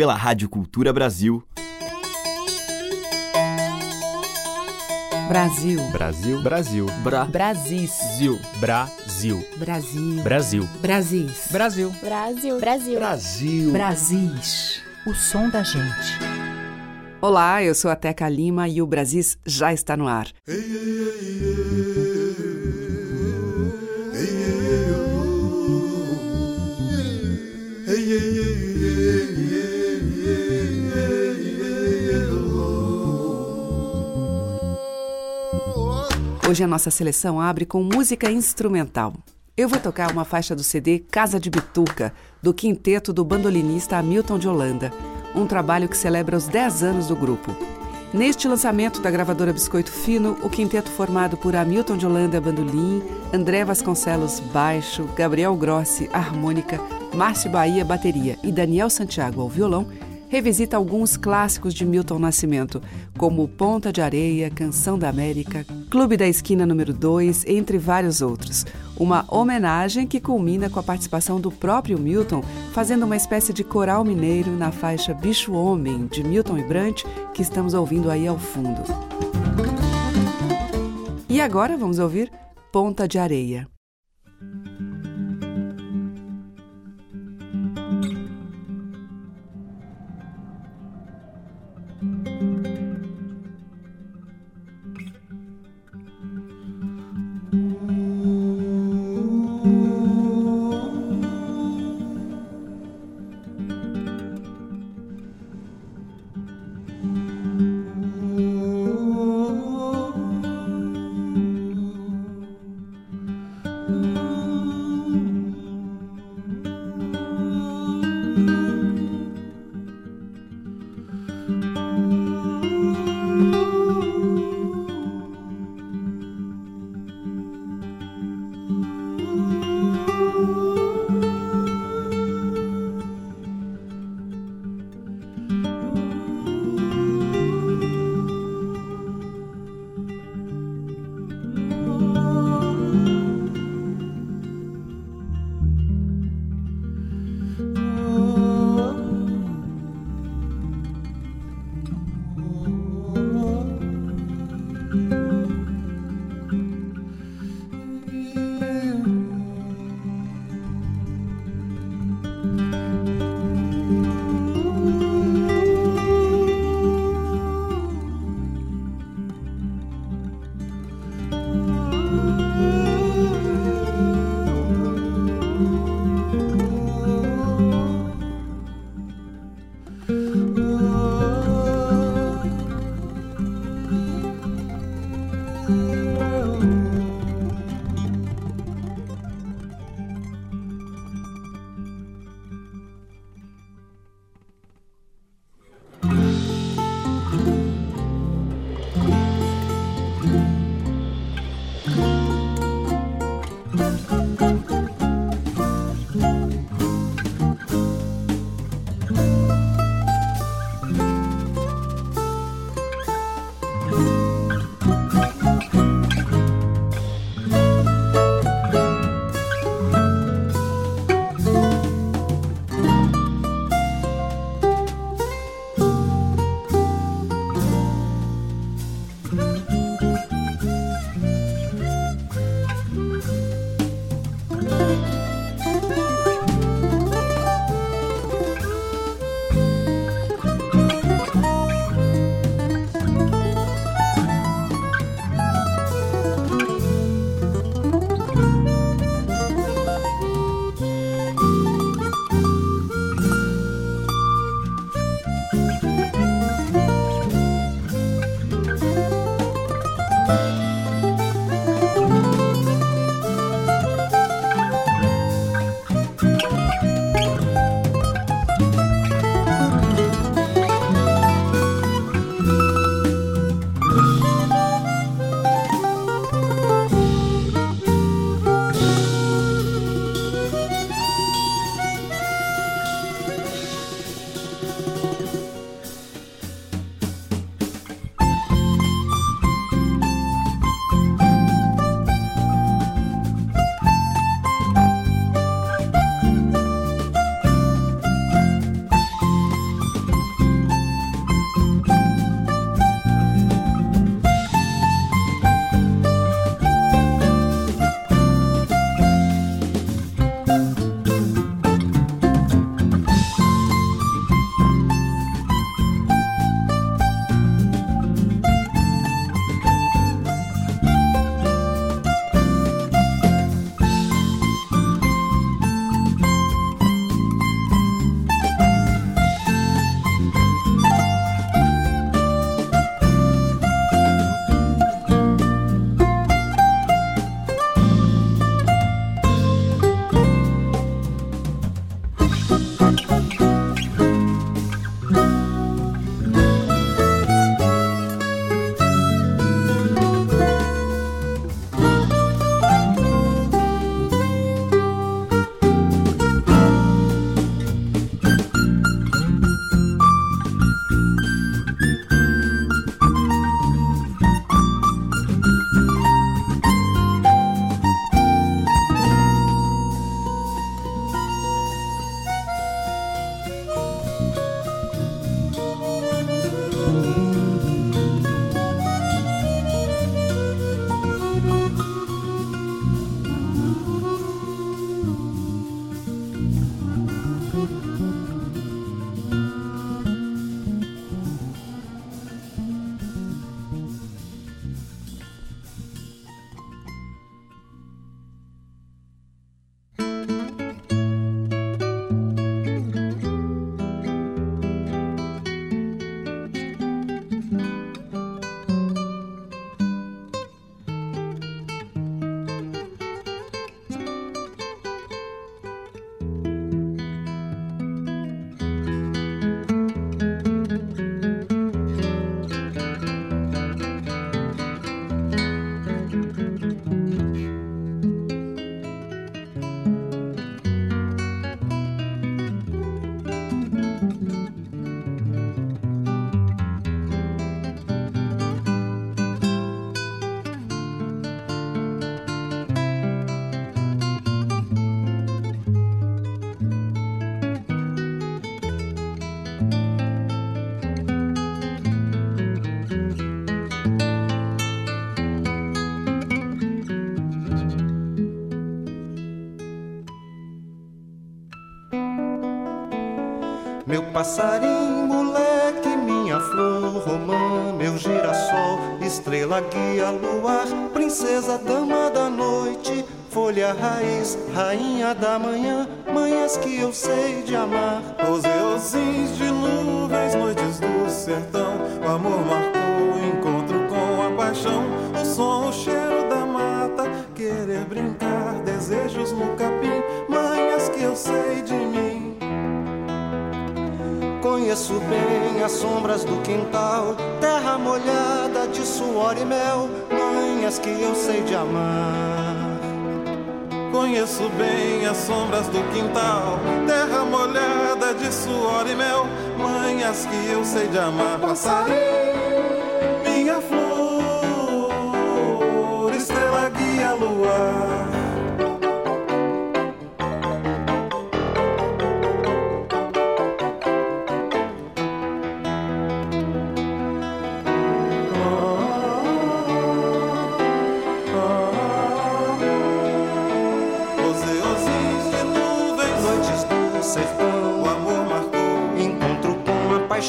pela Rádio Cultura Brasil. Brasil. Brasil. Brasil. Bra. Brasis. Zil. Brasil. Brasil. Brasil. Brasis. Brasil. Brasil. Brasil. Brasil. Brasis. O som da gente. Olá, eu sou a Teca Lima e o Brasis já está no ar. Hoje a nossa seleção abre com música instrumental. Eu vou tocar uma faixa do CD Casa de Bituca, do quinteto do bandolinista Hamilton de Holanda, um trabalho que celebra os 10 anos do grupo. Neste lançamento da gravadora Biscoito Fino, o quinteto formado por Hamilton de Holanda bandolim, André Vasconcelos baixo, Gabriel Grossi harmônica, Márcio Bahia bateria e Daniel Santiago ao violão revisita alguns clássicos de Milton Nascimento, como Ponta de Areia, Canção da América, Clube da Esquina número 2, entre vários outros. Uma homenagem que culmina com a participação do próprio Milton, fazendo uma espécie de coral mineiro na faixa Bicho Homem, de Milton e Brant, que estamos ouvindo aí ao fundo. E agora vamos ouvir Ponta de Areia. Passarinho, moleque, minha flor, romã, meu girassol, estrela, guia, luar, princesa, dama da noite, folha, raiz, rainha da manhã, manhãs que eu sei de amar. Ozeosins de nuvens, noites do sertão, o amor marcou o encontro com a paixão, o som, o cheiro da mata, querer brincar, desejos no capim, manhas que eu sei de mim. Conheço bem as sombras do quintal, terra molhada de suor e mel, manhas que eu sei de amar. Conheço bem as sombras do quintal, terra molhada de suor e mel, manhas que eu sei de amar. Passarinho,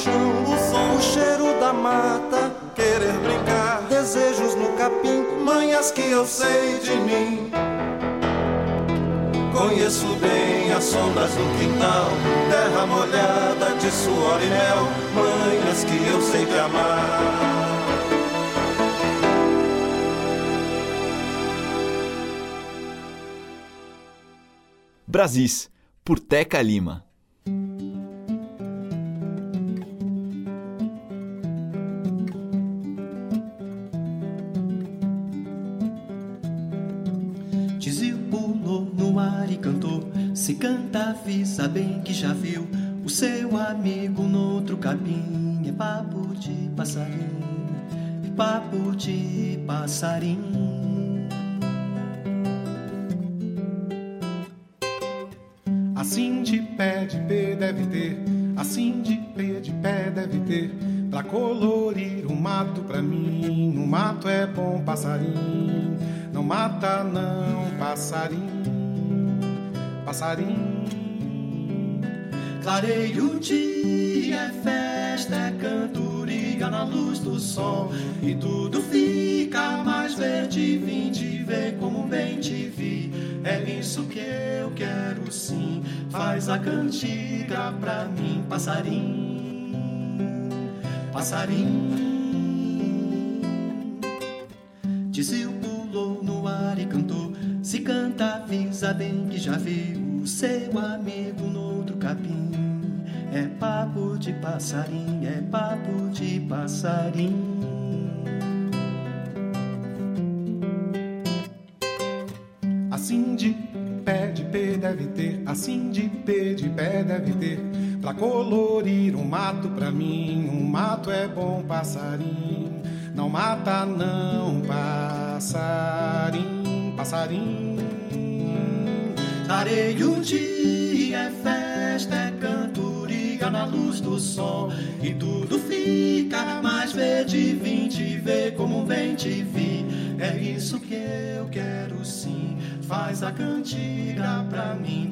paixão, o som, o cheiro da mata, querer brincar, desejos no capim, manhas que eu sei de mim. Conheço bem as sombras do quintal, terra molhada de suor e mel, manhas que eu sei de amar. Brasis, por Teca Lima. Canta, avisa bem que já viu o seu amigo no outro capim. É papo de passarinho, é papo de passarinho. Assim de pé de pé deve ter, assim de pé de pé deve ter, pra colorir o mato pra mim. O mato é bom passarinho, não mata não passarinho, passarinho. Clareia o dia, é festa, é cantoria na luz do sol. E tudo fica mais verde, vim te ver como bem te vi. É isso que eu quero sim, faz a cantiga pra mim, passarinho, passarinho. Tizil pulou no ar e cantou. Se canta, avisa bem que já viu o seu amigo no outro capim. É papo de passarinho, é papo de passarinho. Assim de pé de pé deve ter, assim de pé de pé deve ter, pra colorir um mato pra mim. Um mato é bom passarinho, não mata não passarinho, passarinho. Clareia o dia, é festa, é cantoria na luz do sol. E tudo fica mais verde, vim te ver como bem te vi. É isso que eu quero sim. Faz a cantiga pra mim,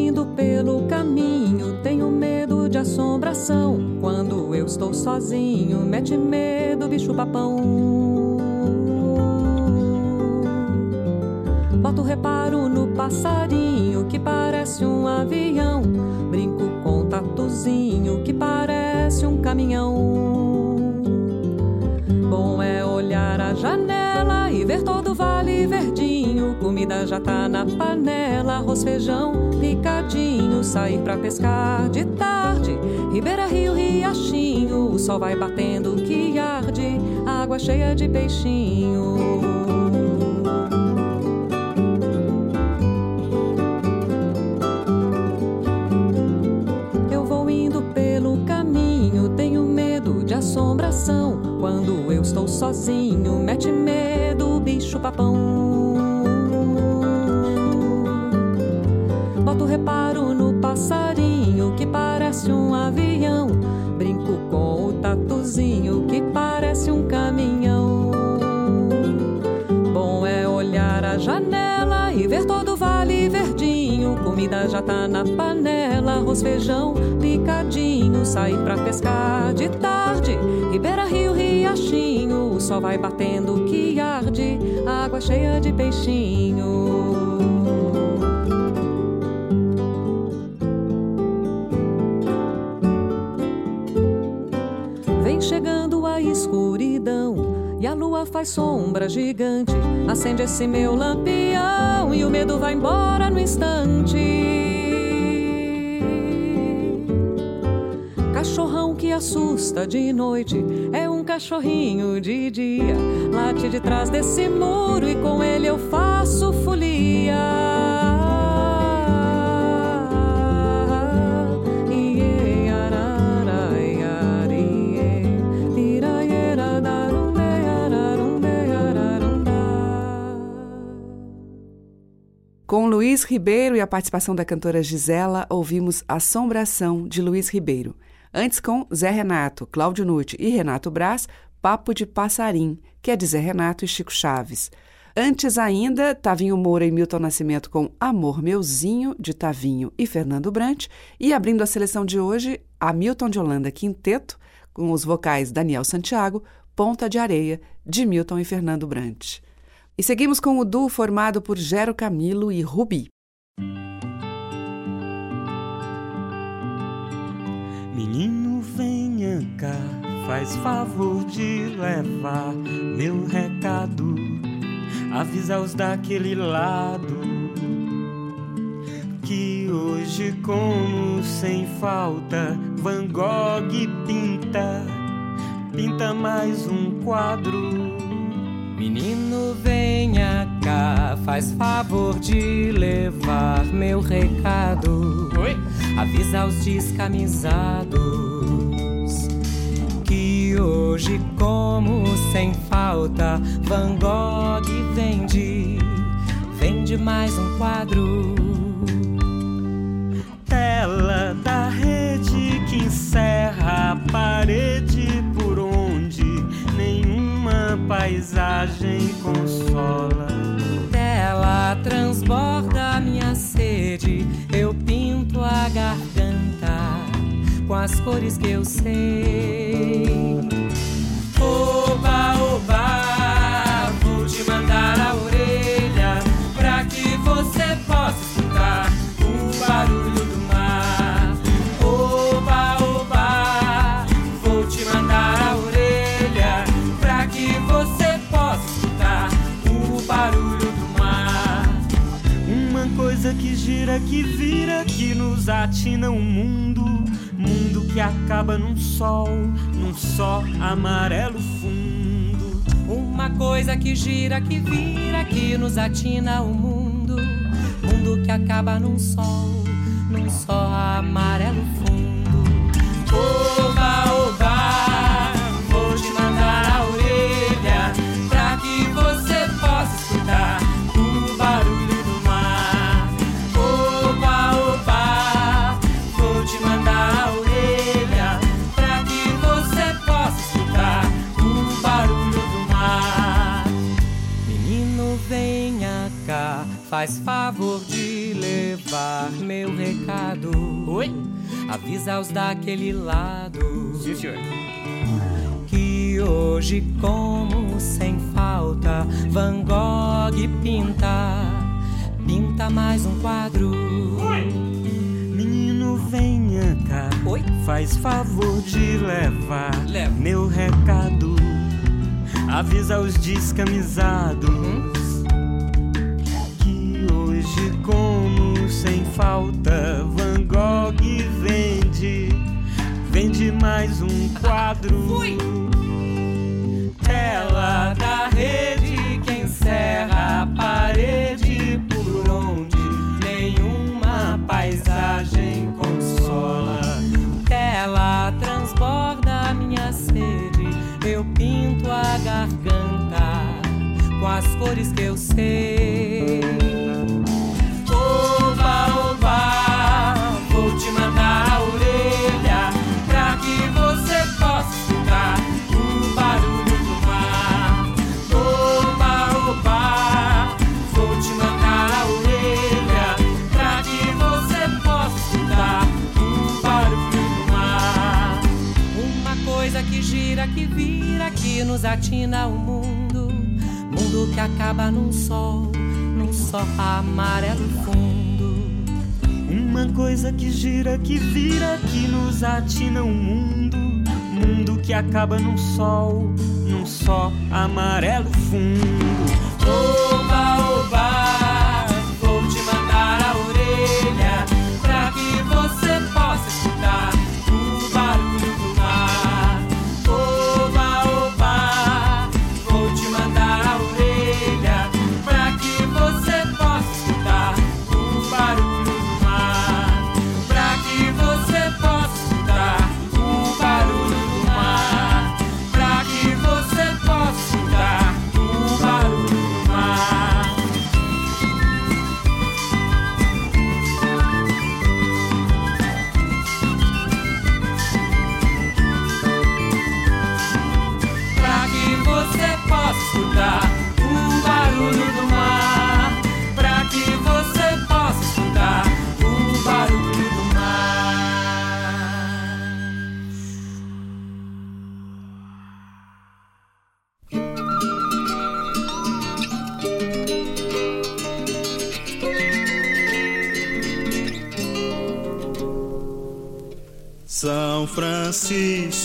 passarinho, passarinho. estou sozinho, mete medo, bicho papão. Boto reparo no passarinho que parece um avião. Brinco com tatuzinho que parece um caminhão. Já tá na panela, arroz, feijão, picadinho. Sair pra pescar de tarde, Ribeira, Rio, Riachinho. O sol vai batendo que arde, água cheia de peixinho. Eu vou indo pelo caminho, tenho medo de assombração. Quando eu estou sozinho, mete medo, bicho papão. Reparo no passarinho que parece um avião. Brinco com o tatuzinho que parece um caminhão. Bom é olhar a janela e ver todo o vale verdinho. Comida já tá na panela, arroz, feijão, picadinho. Sair pra pescar de tarde, Ribeira, Rio, Riachinho. O sol vai batendo que arde, água cheia de peixinho. Faz sombra gigante. Acende esse meu lampião e o medo vai embora no instante. Cachorrão que assusta de noite é um cachorrinho de dia. Late de trás desse muro e com ele eu faço folia. Com Luiz Ribeiro e a participação da cantora Gisela, ouvimos Assombração, de Luiz Ribeiro. Antes, com Zé Renato, Cláudio Nutti e Renato Braz, Papo de Passarim, que é de Zé Renato e Chico Chaves. Antes ainda, Tavinho Moura e Milton Nascimento com Amor Meuzinho, de Tavinho e Fernando Brant. E abrindo a seleção de hoje, Hamilton de Holanda Quinteto, com os vocais Daniel Santiago, Ponta de Areia, de Milton e Fernando Brant. E seguimos com o duo formado por Gero Camilo e Rubi. Menino, venha cá, faz favor de levar meu recado. Avisa os daquele lado que hoje, como sem falta, Van Gogh pinta, pinta mais um quadro. Menino, venha cá, faz favor de levar meu recado. Oi? Avisa os descamisados que hoje, como sem falta, Van Gogh vende, vende mais um quadro. Tela da rede paisagem consola. Ela transborda minha sede, eu pinto a garganta com as cores que eu sei. Gira, que vira, que nos atina o mundo. Mundo que acaba num sol, num só amarelo fundo. Uma coisa que gira, que vira, que nos atina o mundo. Mundo que acaba num sol, num só amarelo fundo. Oba, meu recado. Oi? Avisa os daquele lado. Sim, senhor. Que hoje, como sem falta, Van Gogh pinta, pinta mais um quadro. Menino, venha cá. Oi? Faz favor de levar Leva. meu recado. Avisa os descamisados que hoje, como sem falta, Van Gogh vende, vende mais um quadro. Tela da rede que encerra a parede por onde nenhuma paisagem consola. Tela transborda minha sede, eu pinto a garganta com as cores que eu sei. Nos atina o mundo. Mundo que acaba num sol, num só amarelo fundo. Uma coisa que gira, que vira, que nos atina o mundo. Mundo que acaba num sol, num só amarelo fundo. Oba, oba,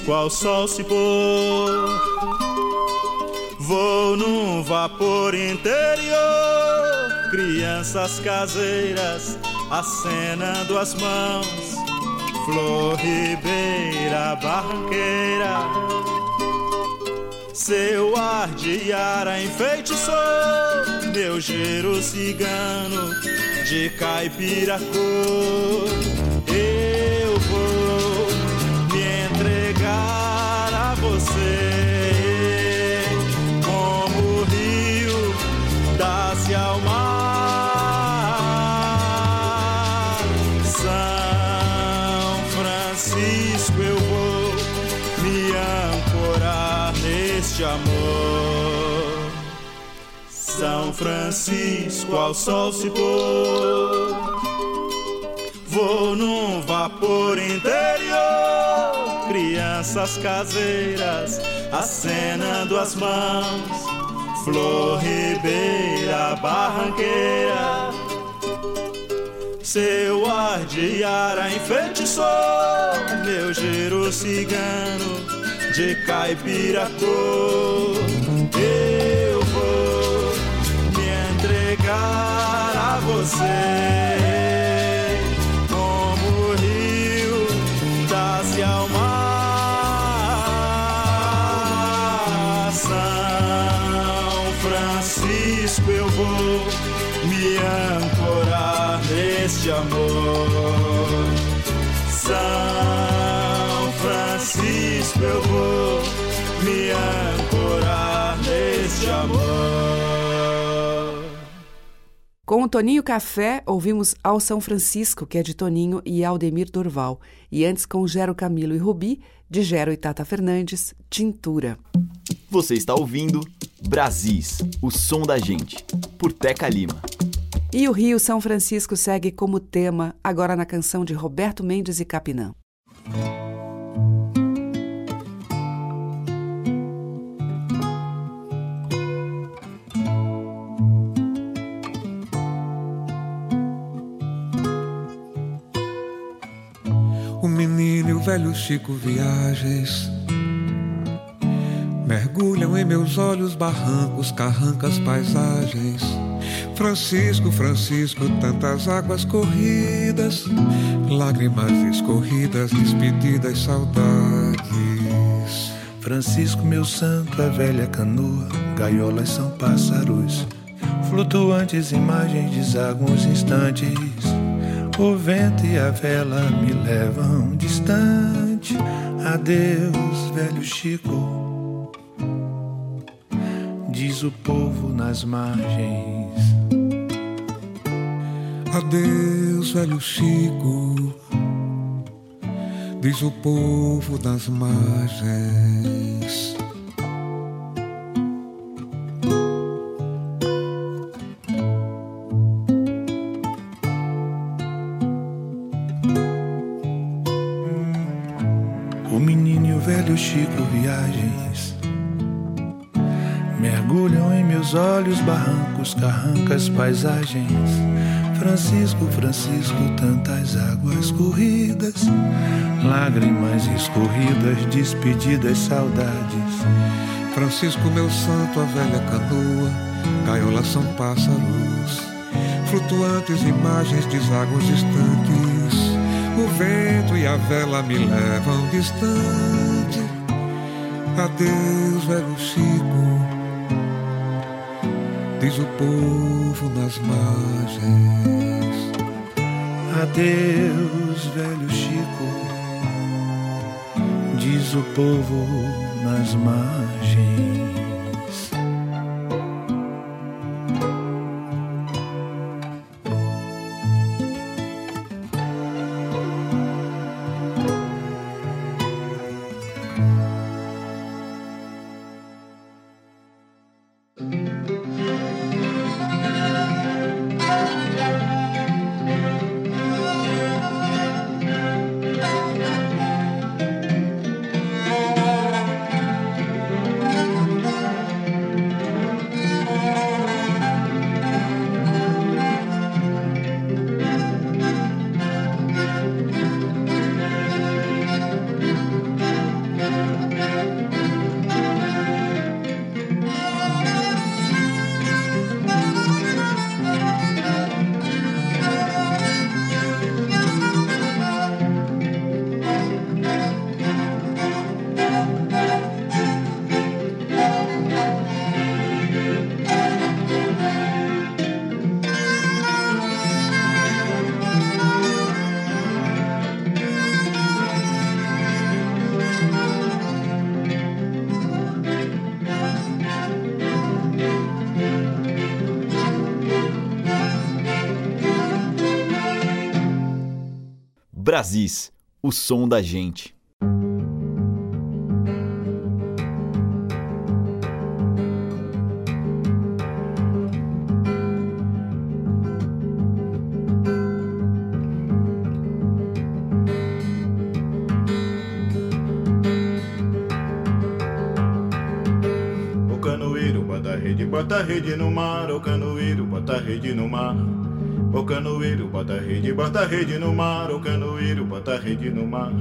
Ao sol se pôr. Vou num vapor interior. Crianças caseiras acenando as mãos. Flor Ribeira Barranqueira. Seu ar de ara enfeitiçou meu giro cigano de caipira cor. Mar. São Francisco, eu vou me ancorar neste amor. São Francisco ao sol se pôr. Vou num vapor interior, crianças caseiras acenando as mãos. Flor Ribeira Barranqueira, seu ar de ara enfeitiçou meu giro cigano de caipira cor. Eu vou me entregar a você. Neste amor. São Francisco, eu vou me ancorar neste amor. Com o Toninho Café, ouvimos Ao São Francisco, que é de Toninho e Aldemir Dorval. E antes, com Gero Camilo e Rubi, de Gero e Tata Fernandes, Tintura. Você está ouvindo Brasis, o som da gente, por Teca Lima. E o Rio São Francisco segue como tema, agora na canção de Roberto Mendes e Capinã. O menino e o velho Chico viagens mergulham em meus olhos barrancos, carrancas, paisagens. Francisco, Francisco, tantas águas corridas, lágrimas escorridas, despedidas, saudades. Francisco, meu santo, a velha canoa, gaiolas são pássaros, flutuantes imagens desaguam os instantes. O vento e a vela me levam distante. Adeus, velho Chico, diz o povo nas margens. Adeus, velho Chico, diz o povo das margens. Barrancos, carrancas, paisagens. Francisco, Francisco, tantas águas corridas, lágrimas escorridas, despedidas, saudades. Francisco, meu santo, a velha canoa, gaiolas são pássaros, flutuantes imagens desaguam distantes. O vento e a vela me levam distante. Adeus, velho Chico, diz o povo nas margens. Adeus, velho Chico, diz o povo nas margens. Brasis, o som da gente. O canoeiro bota a rede, bota a rede no mar, o canoeiro bota a rede no mar. O canoeiro bota a rede, bota a rede no mar, o canoeiro bota rede no mar.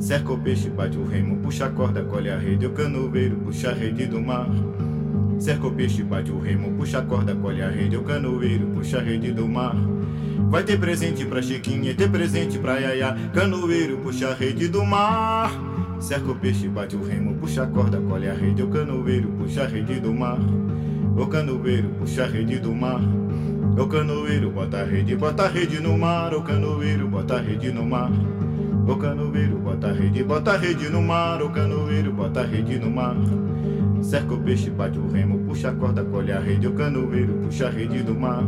Cerca o peixe, bate o remo, puxa a corda, colhe a rede, o canoeiro, puxa a rede do mar. Cerca o peixe, bate o remo, puxa a corda, colhe a rede, o canoeiro, puxa a rede do mar. Vai ter presente pra Chiquinha, ter presente pra Yaya, canoeiro, puxa a rede do mar. Cerca o peixe, bate o remo, puxa a corda, colhe a rede, o canoeiro, puxa a rede do mar. O canoeiro, puxa a rede do mar. O canoeiro, bota a rede, bota a rede no mar, o canoeiro, bota a rede no mar. O canoeiro, bota a rede, bota a rede no mar, o canoeiro, bota a rede no mar. Cerca o peixe, bate o remo, puxa a corda, colhe a rede, o canoeiro, puxa a rede do mar.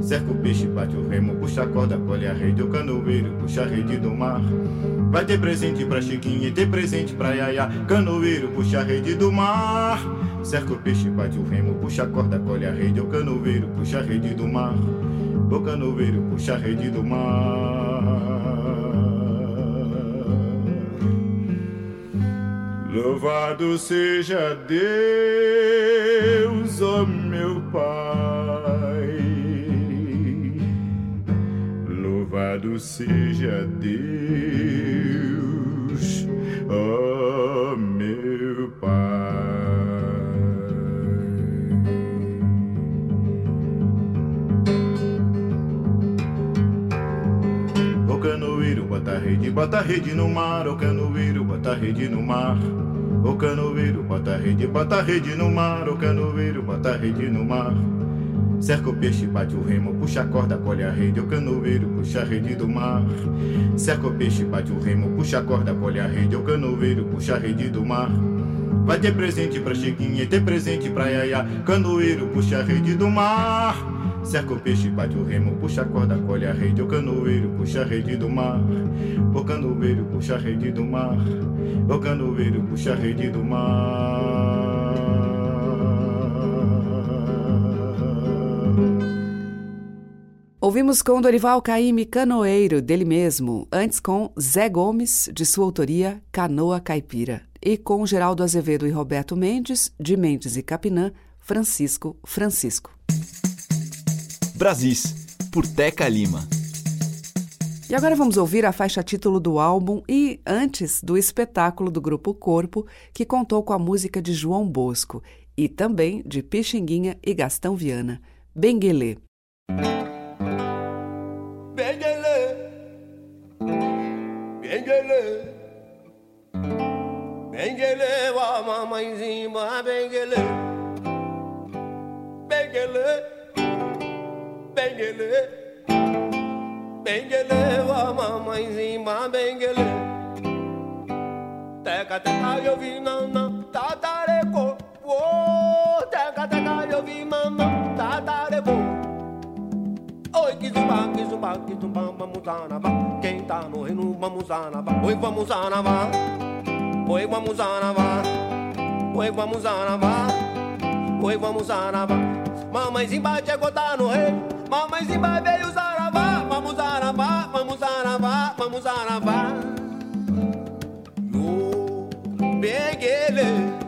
Cerca o peixe, bate o remo, puxa a corda, colhe a rede, o canoeiro, puxa a rede do mar. Vai ter presente pra Chiquinha e ter presente pra Yaya, canoeiro, puxa a rede do mar. Cerca o peixe, bate o remo, puxa a corda, colhe a rede, o canoeiro, puxa a rede do mar. O canoeiro, puxa a rede do mar. Louvado seja Deus, ó oh meu Pai. Louvado seja Deus, bota rede, bota rede no mar, o canoeiro bota rede no mar. O canoeiro bota rede, bota rede no mar, o canoeiro bota rede no mar. Cerca o peixe, bate o remo, puxa a corda, colhe a rede, o canoeiro puxa a rede do mar. Cerca o peixe, bate o remo, puxa a corda, colhe a rede, o canoeiro puxa a rede do mar. Vai ter presente pra Chiquinha, ter presente pra Yaya, canoeiro puxa a rede do mar. Cerca o peixe, bate o remo, puxa a corda, colhe a rede, o canoeiro puxa a rede do mar. O canoeiro puxa a rede do mar. O canoeiro puxa a rede do mar. Ouvimos com Dorival Caymmi Canoeiro, dele mesmo, antes com Zé Gomes, de sua autoria Canoa Caipira, e com Geraldo Azevedo e Roberto Mendes, de Mendes e Capinã, Francisco Francisco. Brasis, por Teca Lima. E agora vamos ouvir a faixa título do álbum e antes do espetáculo do grupo Corpo, que contou com a música de João Bosco e também de Pixinguinha e Gastão Viana, Benguelê. Benguelê, Benguelê, Benguelê, a mamãezinha, Benguelê, Benguelê, Benguelê, Benguelê, a mamãezinha, Benguelê, Teca, teca, eu vi nanã, tatareco, oh, teca, teca, eu vi nanã, tatareco. Oi, que zumba, que zumba, que zumba, vamos anavá. Quem tá no reino, vamos anavá. Oi, vamos anavá. Oi, vamos anavá. Oi, vamos anavá. Oi, vamos anavá. Mamãezinha chegou, tá no rei. Mamãezinha veio zaravá. Vamos anavá, vamos anavá, vamos anavá. No Benguele.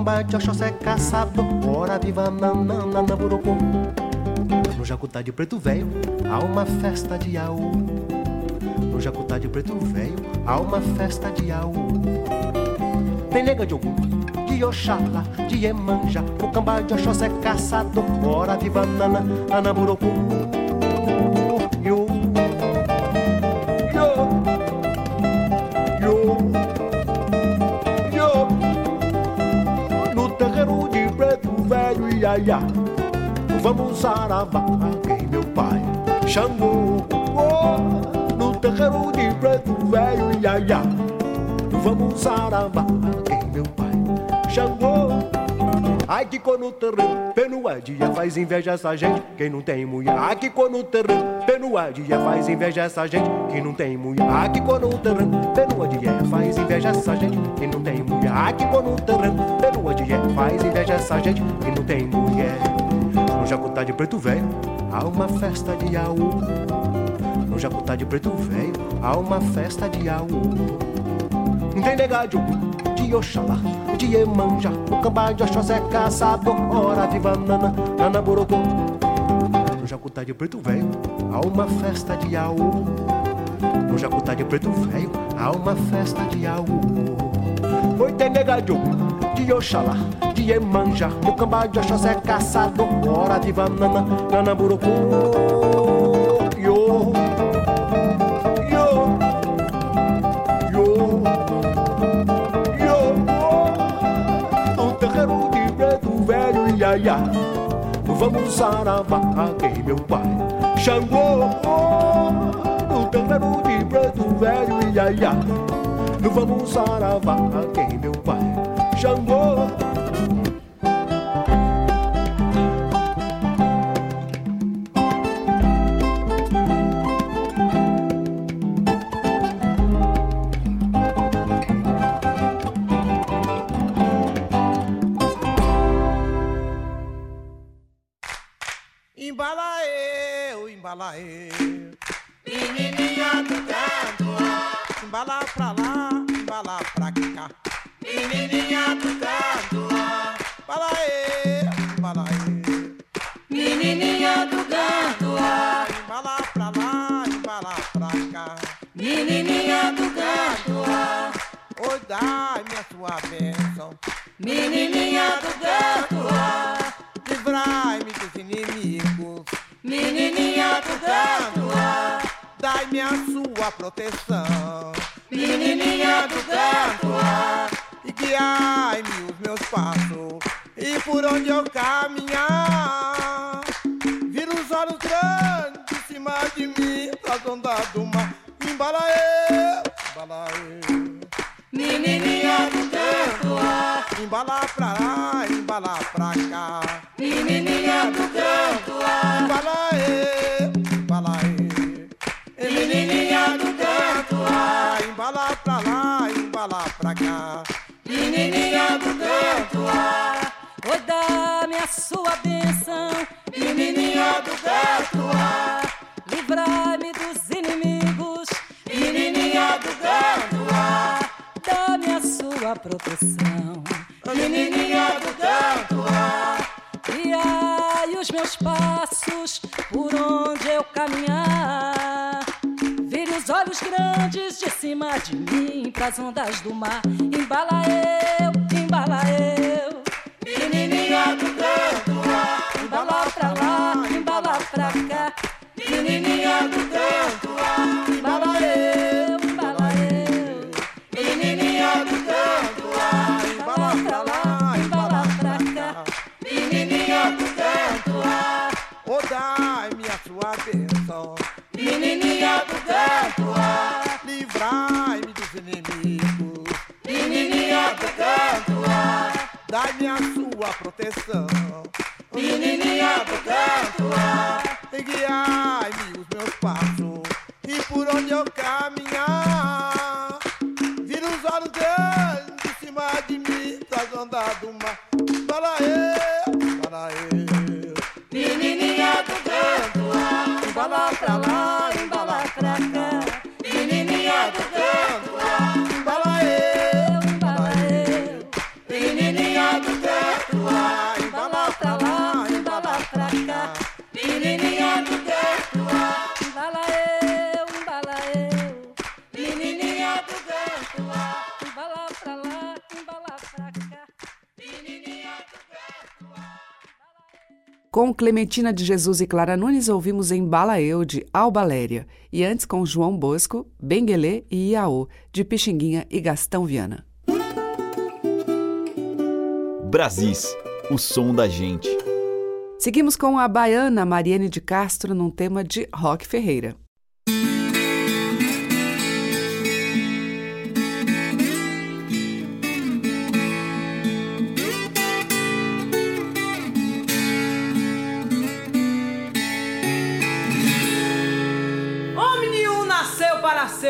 De Oxóssi caçador, ora viva nanana na burocô. No Jacutá de Preto Velho, há uma festa de Aú. No Jacutá de Preto Velho, há uma festa de Aú. Tem nega de Ogum, de Oxalá, de Emanja, o cambá de Oxóssi caçador, ora viva nana, nana ia. Vamos saravá, quem meu pai. Oh, no terreiro de preto velho, ia. Vamos saravá, quem meu pai Xangô. Ai que cor no terreno, pelo é dia faz inveja essa gente, quem não tem mulher. Ai que cor no terreno, pelo é dia faz inveja essa gente, quem não tem mulher. Ai que cor no terreno, pelo é dia faz inveja essa gente, quem não tem mulher. Ai que cor no terreno, pelo é dia faz inveja essa gente, quem não tem mulher. No Jacutá de Preto Velho, há uma festa de Aú. No Jacutá de Preto Velho, há uma festa de Aú. Tem negado de Oxalá, de Emanja, o cambá de Oxóssi é caçador, ora viva nana, nana borocô. No Jacutá de Preto Velho, há uma festa de Aú. No Jacutá de Preto Velho, há uma festa de Aú. Oi, tem negado de Oxalá, de Emanja, o cambá de Oxóssi é caçador, ora viva nana, nana borocô. Yo, yo, yo. No terreiro de preto velho, ia, ia. Vamos saravá, quem meu pai Xangô. No terreiro de preto velho, ia, ia. Vamos saravá, quem meu pai Xangô. Embala eu, embala eu. Menininha do canto, embala pra lá, bênção. menininha do canto, Livrai-me dos inimigos. menininha do canto, Dai-me a sua proteção. Olhos grandes de cima de mim pras ondas do mar. Embala eu, sua proteção. Clementina de Jesus e Clara Nunes, ouvimos em Bala Eu, de Albaléria. E antes, com João Bosco, Benguelê e Iaô, de Pixinguinha e Gastão Viana. Brasis, o som da gente. Seguimos com a baiana Mariane de Castro num tema de Rock Ferreira.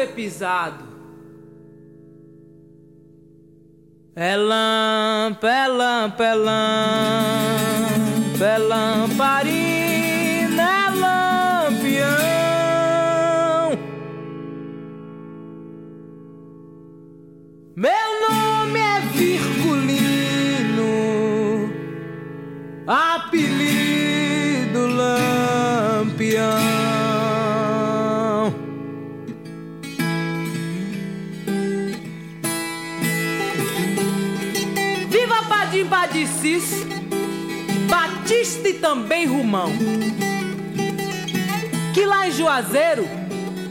Ser pisado. É lampa, é lampa, é lampa, é lamparina, Cis, Batista e também Rumão. Que lá em Juazeiro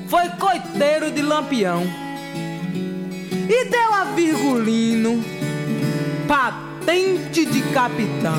foi coiteiro de Lampião. E deu a Virgulino patente de capitão.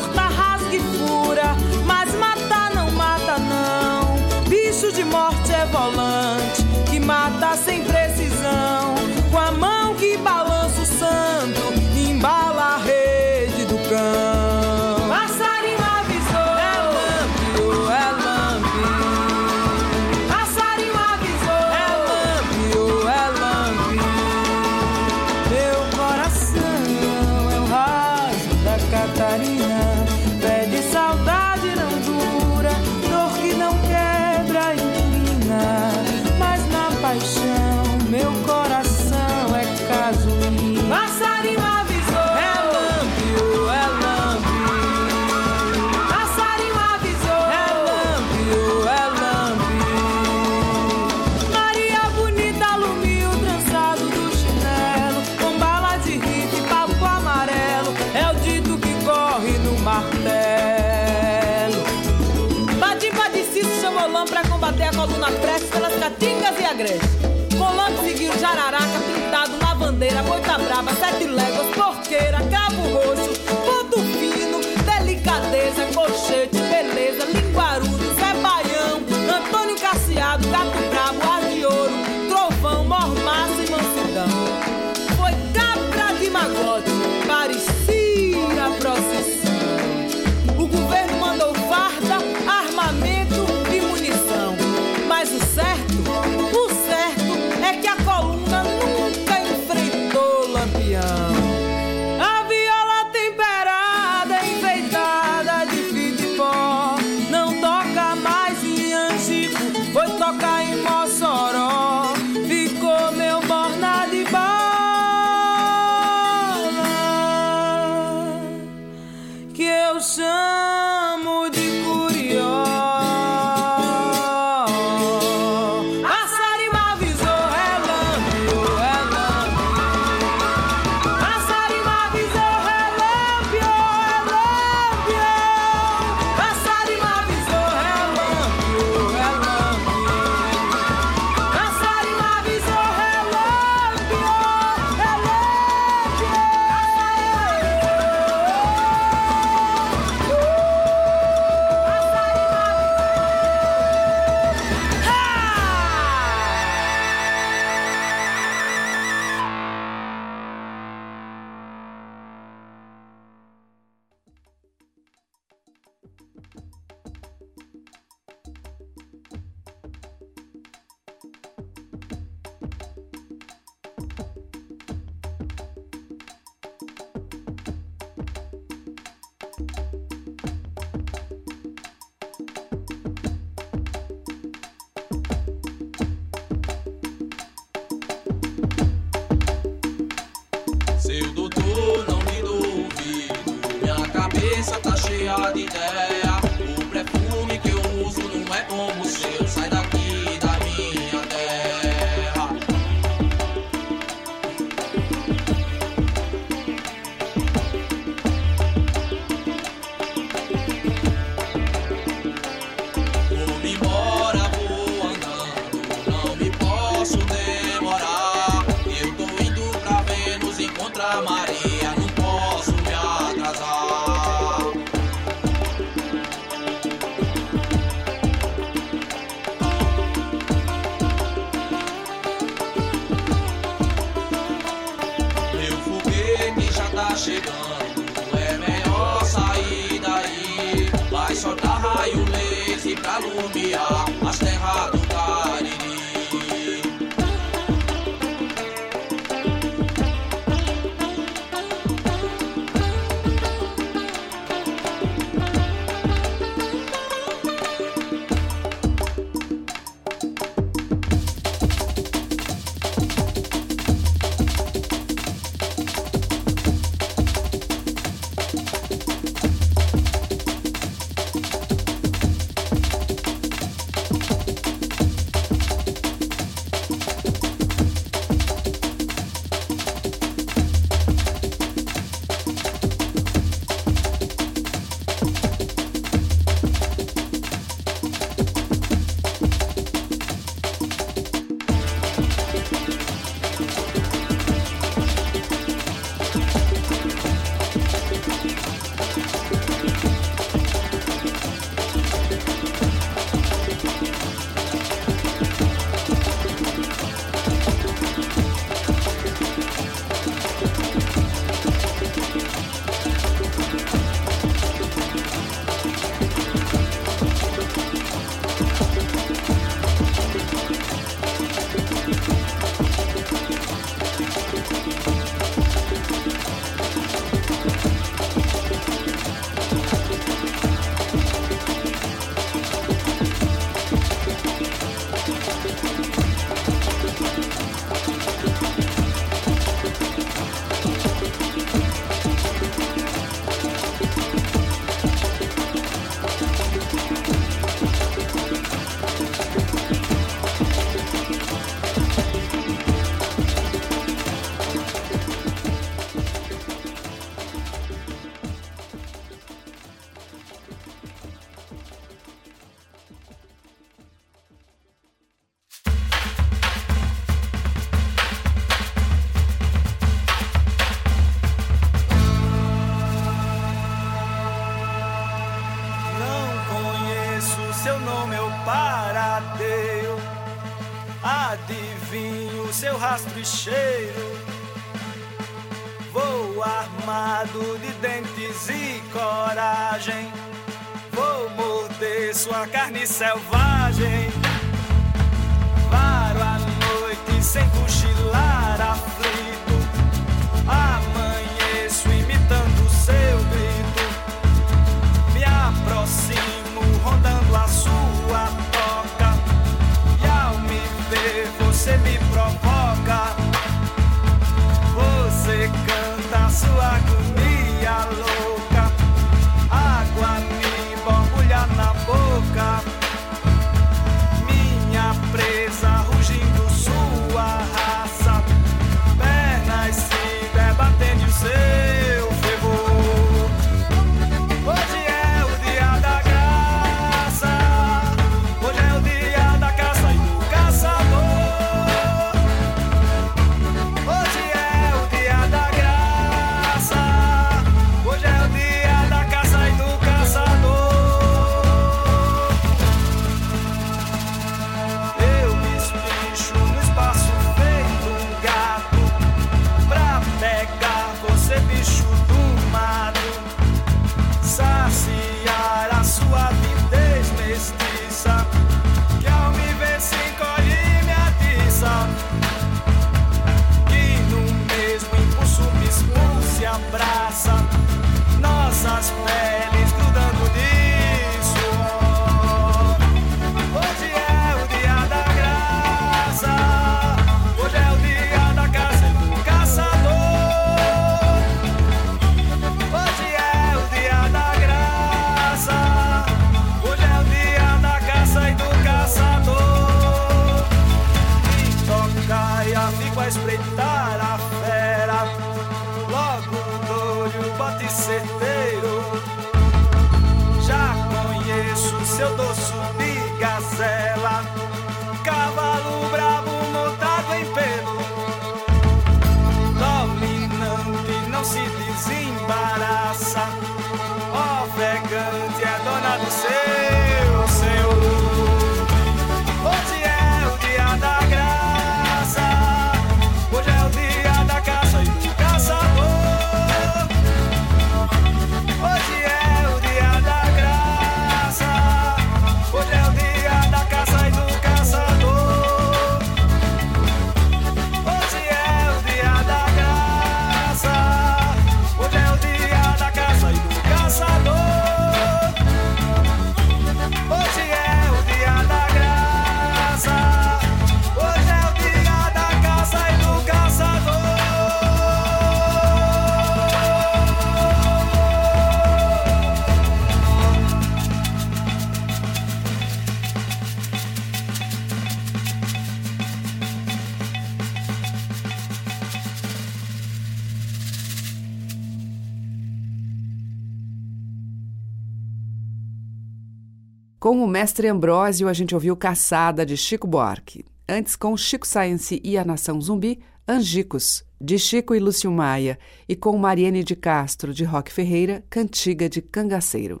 Mestre Ambrósio, a gente ouviu Caçada, de Chico Buarque. Antes, com Chico Science e a Nação Zumbi, Angicos, de Chico e Lúcio Maia. E com Mariane de Castro, de Roque Ferreira, Cantiga de Cangaceiro.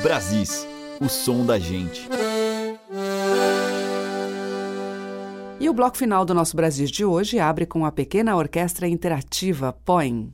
Brasis, o som da gente. E o bloco final do nosso Brasis de hoje abre com a pequena orquestra interativa Poem.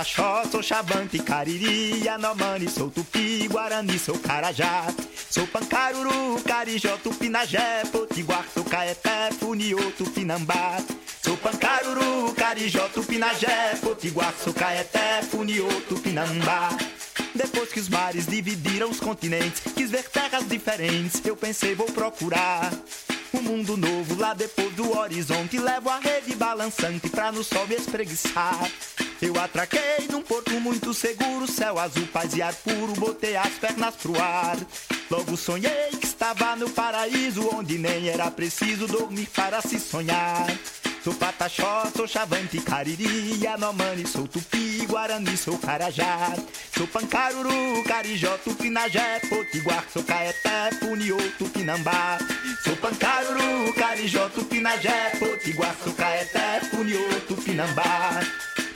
Pataxó, sou chavante, cariri, anomani, sou tupi, guarani, sou carajá. Sou pancaruru, carijó, tupinagé, potiguar, sou caeté, funiô, tupinambá. Sou pancaruru, carijó, tupinagé, potiguar, sou caeté, funiô, tupinambá. Depois que os mares dividiram os continentes, quis ver terras diferentes, eu pensei vou procurar um mundo novo lá depois do horizonte. Levo a rede balançante pra no sol me espreguiçar. Eu atraquei num porto muito seguro, céu azul, paz e ar puro, botei as pernas pro ar. Logo sonhei que estava no paraíso, onde nem era preciso dormir para se sonhar. Sou pataxó, sou chavante, cariri, anomani, sou tupi, guarani, sou carajá. Sou pancaruru, carijó, tupinajé, potiguar, sou caeté, puniô, tupinambá. Sou pancaruru, carijó, tupinajé, potiguar, sou caeté, puniô, tupinambá.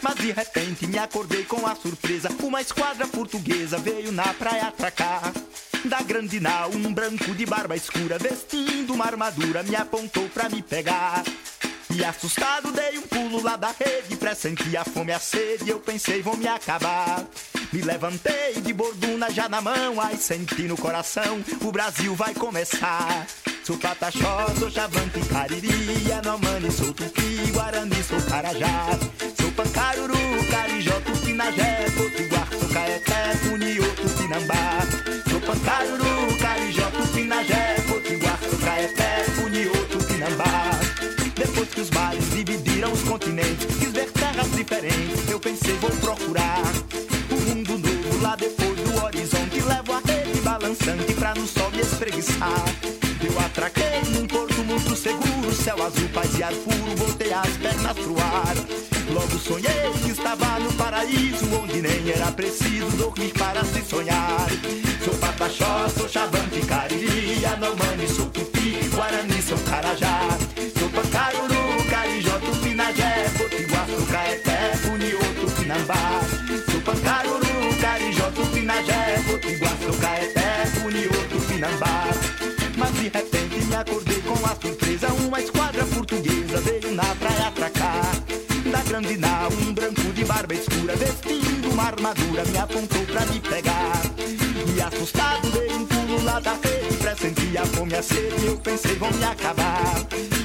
Mas de repente me acordei com a surpresa, uma esquadra portuguesa veio na praia atracar. Da grande nau, um branco de barba escura, vestindo uma armadura, me apontou pra me pegar. E assustado dei um pulo lá da rede, pressenti a fome e a sede, eu pensei vou me acabar. Me levantei de borduna já na mão, ai senti no coração, o Brasil vai começar. Sou pataxó, sou chavante, cariri, anomani, sou tupi, guarani, sou carajá. Sou pancaruru, carijó, tupinajé, potiguar, sou caeté, puniô. Sou pancaruru, Os mares dividiram os continentes, quis ver terras diferentes, eu pensei vou procurar um mundo novo lá depois do horizonte. Levo a rede balançante pra no sol me espreguiçar. Eu atraquei num porto muito seguro, céu azul, paz e ar puro, botei as pernas pro ar. Logo sonhei que estava no paraíso, onde nem era preciso dormir para se sonhar. Sou pataxó, sou chavante, cariri, anomani, sou tupi, guarani, sou carajá. Sou caeté, puniô, tupinambá. Sou pancaruru, carijó, tupinajé, potiguar, sou caeté, puniô, tupinambá. Mas de repente me acordei com a surpresa Uma esquadra portuguesa veio na praia atracar Da grande nau, um branco de barba escura Vestindo uma armadura, me apontou pra me pegar E assustado dei um lá da rede Pressenti a fome a sede, eu pensei vão me acabar.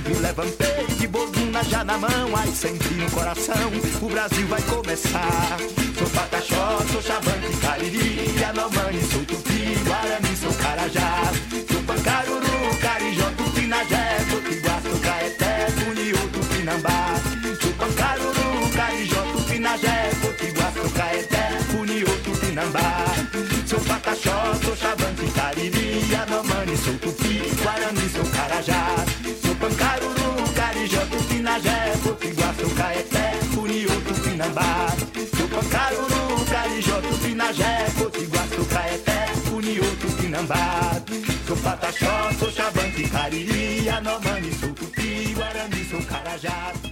Me levantei de borduna já na mão Ai, senti no coração, o Brasil vai começar. Sou pataxó, sou chavante, cariri, anomani, sou tupi, guarani, sou carajá. Sou pancaruru, carijó, tupinajé, potiguar, sou caeté, puniô, tupinambá. Sou pancaruru, carijó, tupinajé, potiguar, sou caeté, puniô, tupinambá. Sou pataxó, sou chavante, cariri, anomani, sou tupi, guarani, sou carajá. Sou pancaruru, carijó, tupinajé, potiguar, sou caeté, puniô, tupinambá Sou pancaruru, carijó, tupinajé, potiguar, sou caeté, puniô, tupinambá Sou pataxó, sou chavante, cariri, anomani, sou tupi, guarani, sou carajá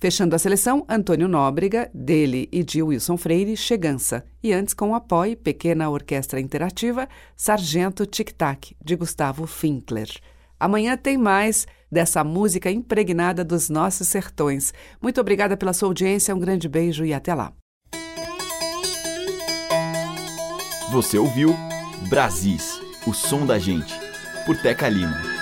Fechando a seleção, Antônio Nóbrega, dele e de Wilson Freire, Chegança. E antes, com o apoio, pequena orquestra interativa, Sargento Tic Tac, de Gustavo Finkler. Amanhã tem mais dessa música impregnada dos nossos sertões. Muito obrigada pela sua audiência, um grande beijo e até lá. Você ouviu Brasis, o som da gente, por Teca Lima.